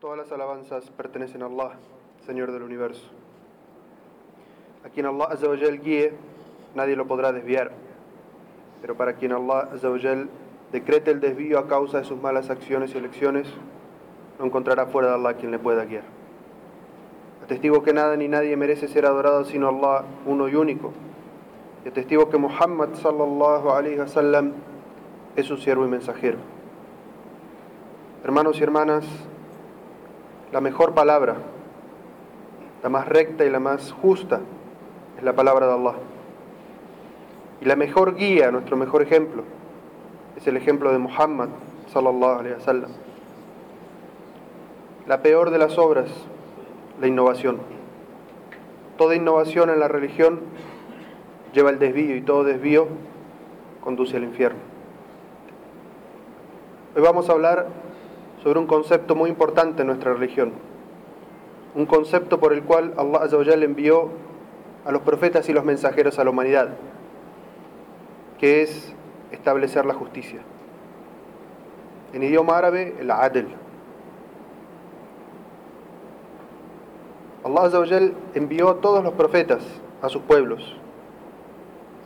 Todas las alabanzas pertenecen a Allah, Señor del universo. A quien Allah Azzawajal guíe, nadie lo podrá desviar. Pero para quien Allah Azzawajal decrete el desvío a causa de sus malas acciones y elecciones, no encontrará fuera de Allah quien le pueda guiar. Atestigo que nada ni nadie merece ser adorado sino Allah, uno y único. Y atestigo que Muhammad sallallahu alaihi wasallam es su siervo y mensajero. Hermanos y hermanas, la mejor palabra, la más recta y la más justa, es la palabra de Allah. Y la mejor guía, nuestro mejor ejemplo, es el ejemplo de Muhammad. La peor de las obras, la innovación. Toda innovación en la religión lleva al desvío y todo desvío conduce al infierno. Hoy vamos a hablar sobre un concepto muy importante en nuestra religión. Un concepto por el cual Allah Azawajal envió a los profetas y los mensajeros a la humanidad, que es establecer la justicia. En idioma árabe, el adl. Allah envió a todos los profetas a sus pueblos.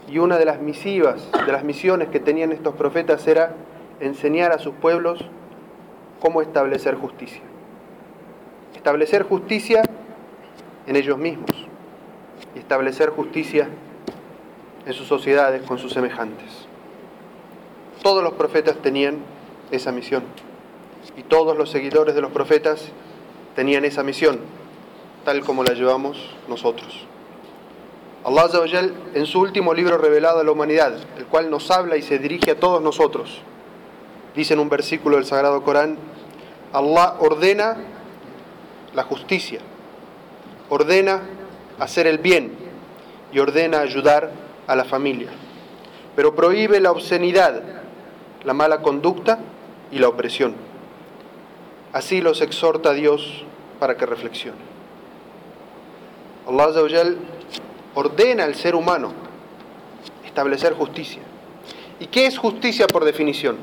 Y una de las misivas, de las misiones que tenían estos profetas era enseñar a sus pueblos cómo establecer justicia. Establecer justicia en ellos mismos y establecer justicia en sus sociedades con sus semejantes. Todos los profetas tenían esa misión y todos los seguidores de los profetas tenían esa misión, tal como la llevamos nosotros. Allah en su último libro revelado a la humanidad, el cual nos habla y se dirige a todos nosotros, dice en un versículo del Sagrado Corán, Allah ordena la justicia, ordena hacer el bien y ordena ayudar a la familia, pero prohíbe la obscenidad, la mala conducta y la opresión. Así los exhorta Dios para que reflexionen. Allah ordena al ser humano establecer justicia. ¿Y qué es justicia por definición?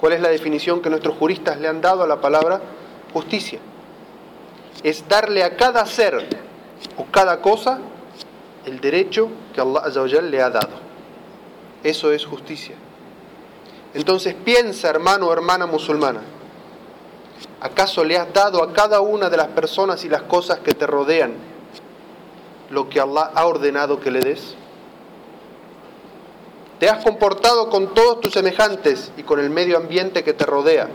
¿Cuál es la definición que nuestros juristas le han dado a la palabra justicia? Es darle a cada ser o cada cosa el derecho que Allah le ha dado. Eso es justicia. Entonces piensa, hermano o hermana musulmana, ¿acaso le has dado a cada una de las personas y las cosas que te rodean lo que Allah ha ordenado que le des? ¿Te has comportado con todos tus semejantes y con el medio ambiente que te rodea?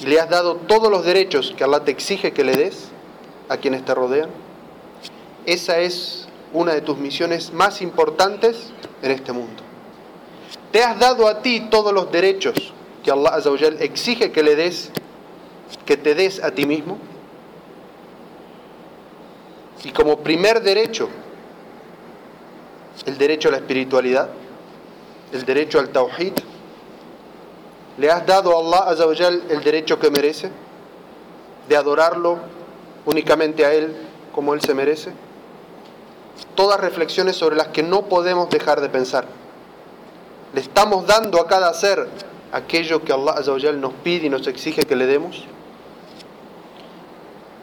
¿Y le has dado todos los derechos que Allah te exige que le des a quienes te rodean? Esa es una de tus misiones más importantes en este mundo. ¿Te has dado a ti todos los derechos que Allah exige que le des, que te des a ti mismo? Y como primer derecho, el derecho a la espiritualidad, el derecho al tawhid. ¿Le has dado a Allah Azawajal el derecho que merece de adorarlo únicamente a Él como Él se merece? Todas reflexiones sobre las que no podemos dejar de pensar. ¿Le estamos dando a cada ser aquello que Allah Azawajal nos pide y nos exige que le demos?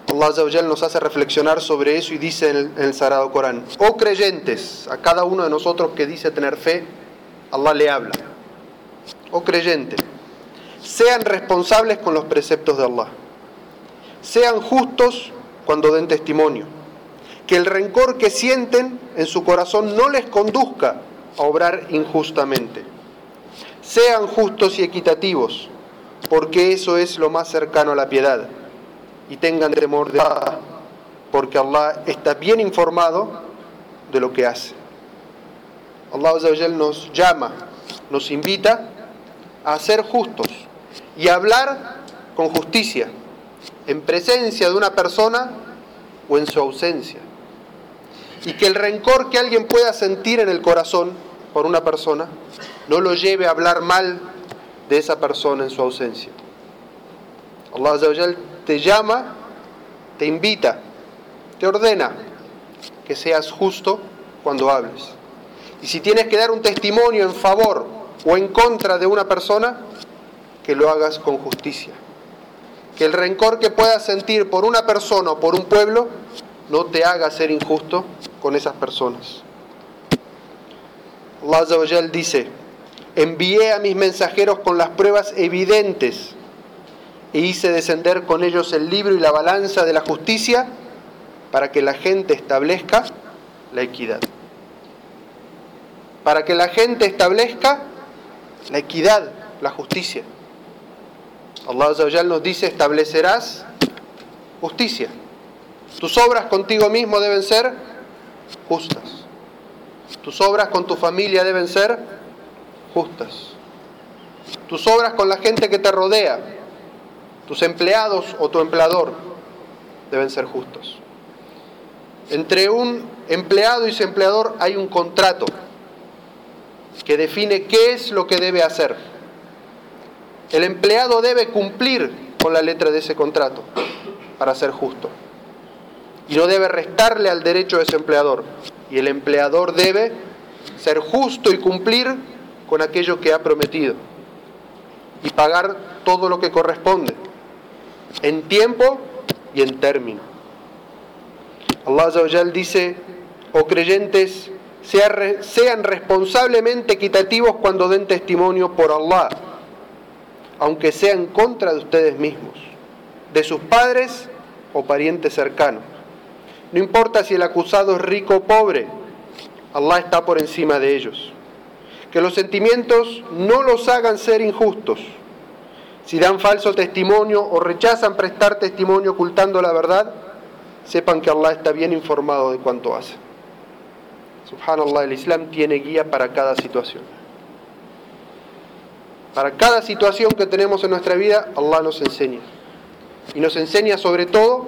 Allah nos hace reflexionar sobre eso y dice en el, Sagrado Corán, oh creyentes, a cada uno de nosotros que dice tener fe, Allah le habla, oh creyente, sean responsables con los preceptos de Allah, sean justos cuando den testimonio, que el rencor que sienten en su corazón no les conduzca a obrar injustamente, sean justos y equitativos, porque eso es lo más cercano a la piedad y tengan temor de Allah, porque Allah está bien informado de lo que hace. Allah nos llama, nos invita a ser justos y a hablar con justicia, en presencia de una persona o en su ausencia. Y que el rencor que alguien pueda sentir en el corazón por una persona no lo lleve a hablar mal de esa persona en su ausencia. Allah te llama, te invita, te ordena que seas justo cuando hables. Y si tienes que dar un testimonio en favor o en contra de una persona, que lo hagas con justicia. que el rencor que puedas sentir por una persona o por un pueblo no te haga ser injusto con esas personas. Allah dice, envié a mis mensajeros con las pruebas evidentes e hice descender con ellos el libro y la balanza de la justicia para que la gente establezca la equidad. Para que la gente establezca la equidad, la justicia. Allah nos dice, establecerás justicia. Tus obras contigo mismo deben ser justas. Tus obras con tu familia deben ser justas. Tus obras con la gente que te rodea, tus empleados o tu empleador deben ser justos. Entre un empleado y su empleador hay un contrato que define qué es lo que debe hacer. El empleado debe cumplir con la letra de ese contrato para ser justo. Y no debe restarle al derecho de ese empleador. Y el empleador debe ser justo y cumplir con aquello que ha prometido. Y pagar todo lo que corresponde. En tiempo y en término. Allah dice, oh creyentes, sean responsablemente equitativos cuando den testimonio por Allah, aunque sea en contra de ustedes mismos, de sus padres o parientes cercanos. No importa si el acusado es rico o pobre, Allah está por encima de ellos. Que los sentimientos no los hagan ser injustos. Si dan falso testimonio o rechazan prestar testimonio ocultando la verdad, sepan que Allah está bien informado de cuanto hace. Subhanallah, el Islam tiene guía para cada situación. Para cada situación que tenemos en nuestra vida, Allah nos enseña. Y nos enseña sobre todo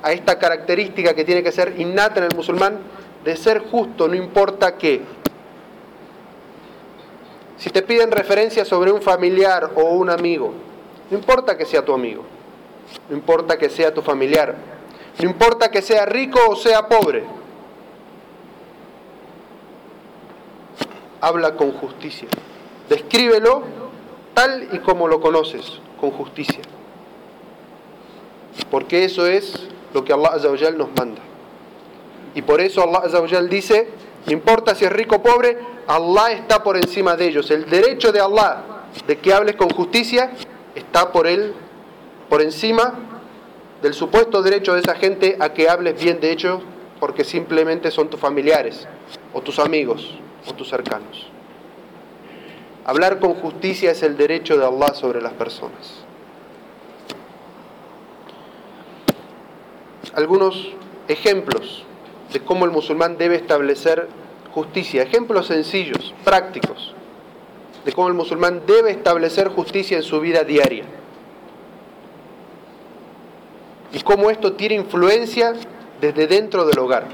a esta característica que tiene que ser innata en el musulmán, de ser justo, no importa qué. Si te piden referencia sobre un familiar o un amigo, no importa que sea tu amigo, no importa que sea tu familiar, no importa que sea rico o sea pobre, habla con justicia. Descríbelo tal y como lo conoces, con justicia. Porque eso es lo que Allah Azawajal nos manda. Y por eso Allah Azawajal dice, no importa si es rico o pobre, Allah está por encima de ellos. El derecho de Allah de que hables con justicia está por él, por encima del supuesto derecho de esa gente a que hables bien de ellos porque simplemente son tus familiares o tus amigos o tus cercanos. Hablar con justicia es el derecho de Allah sobre las personas. Algunos ejemplos de cómo el musulmán debe establecer justicia, ejemplos sencillos, prácticos, de cómo el musulmán debe establecer justicia en su vida diaria. Y cómo esto tiene influencia desde dentro del hogar.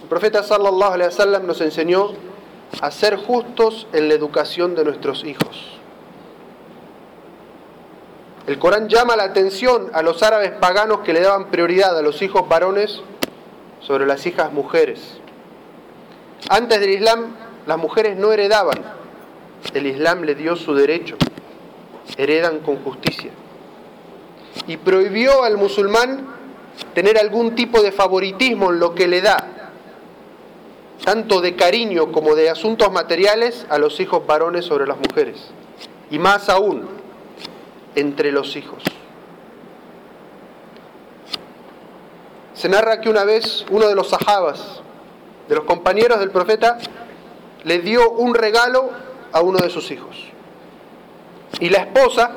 El profeta sallallahu alaihi wasallam nos enseñó a ser justos en la educación de nuestros hijos. El Corán llama la atención a los árabes paganos que le daban prioridad a los hijos varones sobre las hijas mujeres. Antes del Islam, las mujeres no heredaban. El Islam le dio su derecho. Heredan con justicia. Y prohibió al musulmán tener algún tipo de favoritismo en lo que le da, tanto de cariño como de asuntos materiales a los hijos varones sobre las mujeres. Y más aún, entre los hijos. Se narra que una vez uno de los sahabas, de los compañeros del profeta, le dio un regalo a uno de sus hijos. Y la esposa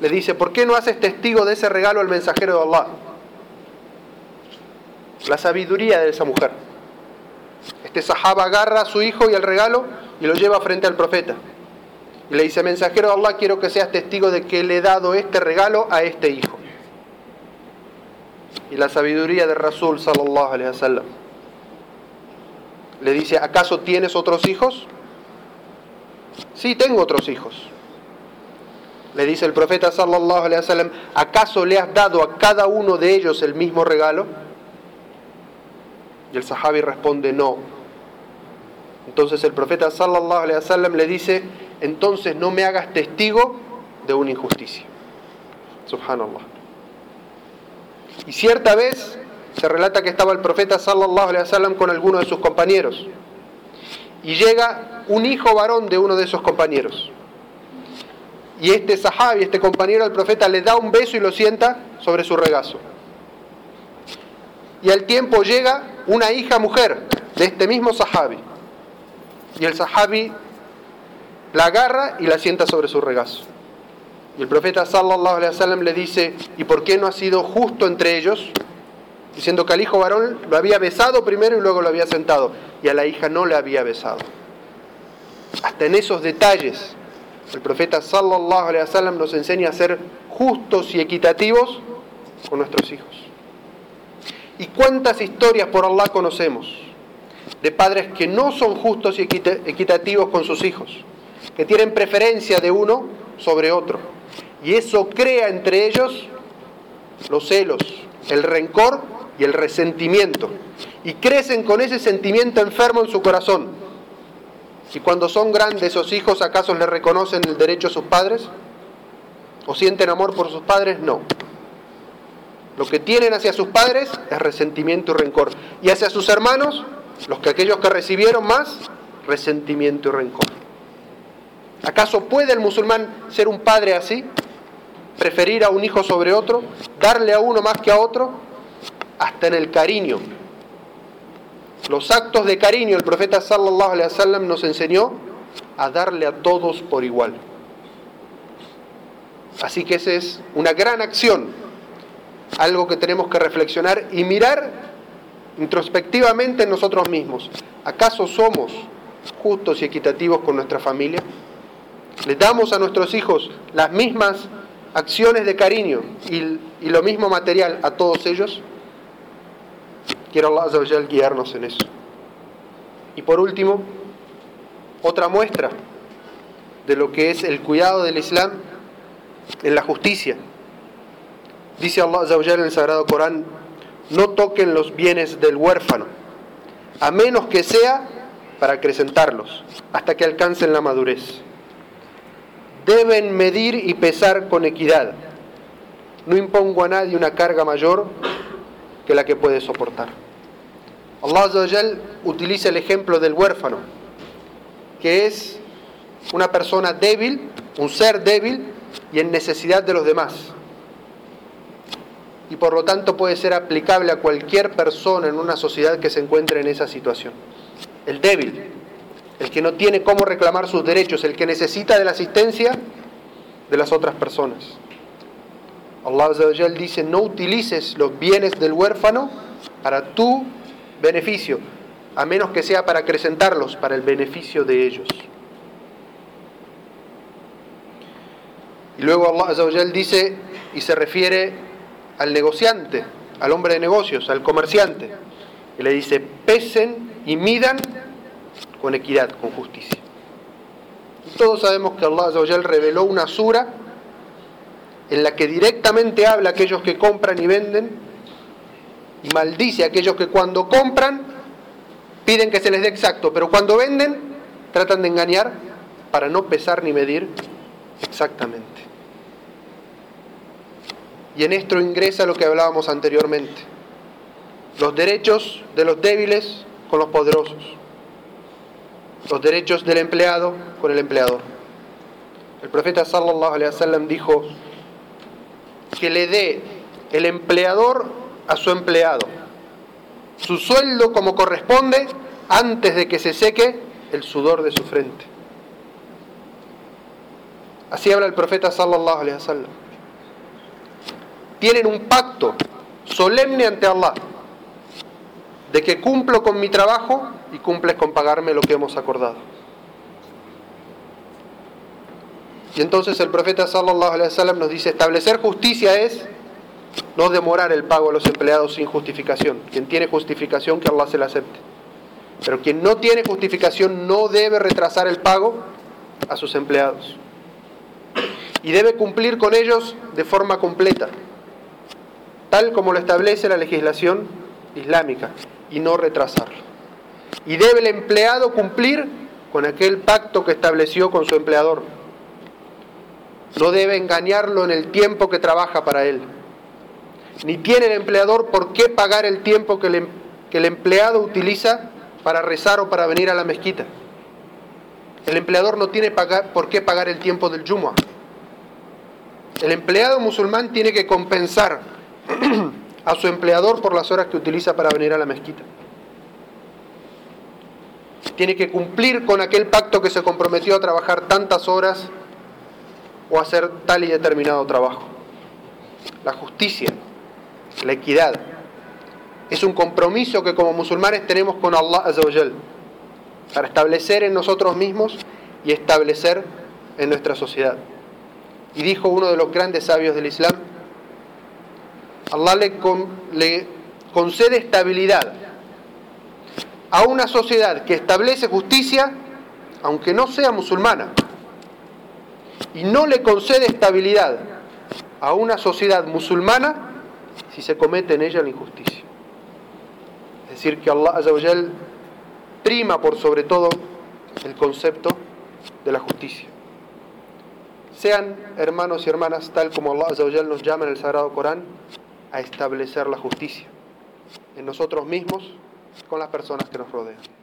le dice, ¿por qué no haces testigo de ese regalo al mensajero de Allah? La sabiduría de esa mujer. Este sahaba agarra a su hijo y el regalo y lo lleva frente al profeta. Y le dice, mensajero de Allah, quiero que seas testigo de que le he dado este regalo a este hijo. Y la sabiduría de Rasul sallallahu alaihi wasallam le dice, ¿acaso tienes otros hijos? Sí, tengo otros hijos. Le dice el profeta sallallahu alaihi wasallam, ¿acaso le has dado a cada uno de ellos el mismo regalo? Y el sahabi responde, no. Entonces el profeta sallallahu alaihi wasallam le dice, entonces no me hagas testigo de una injusticia. Subhanallah. Y cierta vez se relata que estaba el profeta sallallahu alaihi wasallam con alguno de sus compañeros. Y llega un hijo varón de uno de esos compañeros. Y este sahabi, este compañero del profeta, le da un beso y lo sienta sobre su regazo. Y al tiempo llega una hija mujer de este mismo sahabi. Y el sahabi la agarra y la sienta sobre su regazo. Y el profeta sallallahu alaihi wasallam le dice, ¿y por qué no ha sido justo entre ellos? Diciendo que al hijo varón lo había besado primero y luego lo había sentado, y a la hija no le había besado. Hasta en esos detalles, el profeta sallallahu alaihi wasallam nos enseña a ser justos y equitativos con nuestros hijos. ¿Y cuántas historias por Allah conocemos de padres que no son justos y equitativos con sus hijos? que tienen preferencia de uno sobre otro. Y eso crea entre ellos los celos, el rencor y el resentimiento. Y crecen con ese sentimiento enfermo en su corazón. Y cuando son grandes esos hijos, ¿acaso le reconocen el derecho a sus padres? ¿O sienten amor por sus padres? No. Lo que tienen hacia sus padres es resentimiento y rencor. Y hacia sus hermanos, los que aquellos que recibieron más, resentimiento y rencor. ¿Acaso puede el musulmán ser un padre así? ¿Preferir a un hijo sobre otro? ¿Darle a uno más que a otro? Hasta en el cariño. Los actos de cariño, el profeta sallallahu alaihi wasallam nos enseñó a darle a todos por igual. Así que esa es una gran acción, algo que tenemos que reflexionar y mirar introspectivamente en nosotros mismos. ¿Acaso somos justos y equitativos con nuestra familia? le damos a nuestros hijos las mismas acciones de cariño y, lo mismo material a todos ellos, quiero Allah guiarnos en eso. Y por último, otra muestra de lo que es el cuidado del Islam en la justicia. Dice Allah en el Sagrado Corán, no toquen los bienes del huérfano, a menos que sea para acrecentarlos, hasta que alcancen la madurez deben medir y pesar con equidad. No impongo a nadie una carga mayor que la que puede soportar. Allah utiliza el ejemplo del huérfano, que es una persona débil, un ser débil y en necesidad de los demás. Y por lo tanto puede ser aplicable a cualquier persona en una sociedad que se encuentre en esa situación. El débil, el que no tiene cómo reclamar sus derechos, el que necesita de la asistencia de las otras personas. Allah dice, no utilices los bienes del huérfano para tu beneficio, a menos que sea para acrecentarlos, para el beneficio de ellos. Y luego Allah dice, y se refiere al negociante, al hombre de negocios, al comerciante, y le dice, pesen y midan con equidad, con justicia. Y todos sabemos que Allah reveló una sura en la que directamente habla a aquellos que compran y venden y maldice a aquellos que cuando compran piden que se les dé exacto, pero cuando venden tratan de engañar para no pesar ni medir exactamente. Y en esto ingresa lo que hablábamos anteriormente, los derechos de los débiles con los poderosos los derechos del empleado con el empleador. El profeta sallallahu alaihi wasallam dijo que le dé el empleador a su empleado su sueldo como corresponde antes de que se seque el sudor de su frente. Así habla el profeta sallallahu alaihi wasallam. Tienen un pacto solemne ante Allah de que cumplo con mi trabajo y cumples con pagarme lo que hemos acordado. Y entonces el profeta sallallahu alaihi wasallam nos dice, establecer justicia es no demorar el pago a los empleados sin justificación. Quien tiene justificación, que Allah se la acepte. Pero quien no tiene justificación no debe retrasar el pago a sus empleados. Y debe cumplir con ellos de forma completa, tal como lo establece la legislación islámica y no retrasarlo. Y debe el empleado cumplir con aquel pacto que estableció con su empleador. no debe engañarlo en el tiempo que trabaja para él. Ni tiene el empleador por qué pagar el tiempo que el, em-, empleado utiliza para rezar o para venir a la mezquita. El empleador no tiene por qué pagar el tiempo del Jumu'ah. El empleado musulmán tiene que compensar a su empleador por las horas que utiliza para venir a la mezquita. Tiene que cumplir con aquel pacto que se comprometió a trabajar tantas horas o hacer tal y determinado trabajo. La justicia, la equidad, es un compromiso que como musulmanes tenemos con Allah Azzawajal para establecer en nosotros mismos y establecer en nuestra sociedad. Y dijo uno de los grandes sabios del Islam, Allah le, concede estabilidad a una sociedad que establece justicia, aunque no sea musulmana, y no le concede estabilidad a una sociedad musulmana si se comete en ella la injusticia. Es decir, que Allah prima por sobre todo el concepto de la justicia. Sean hermanos y hermanas, tal como Allah nos llama en el Sagrado Corán, a establecer la justicia en nosotros mismos, con las personas que nos rodean.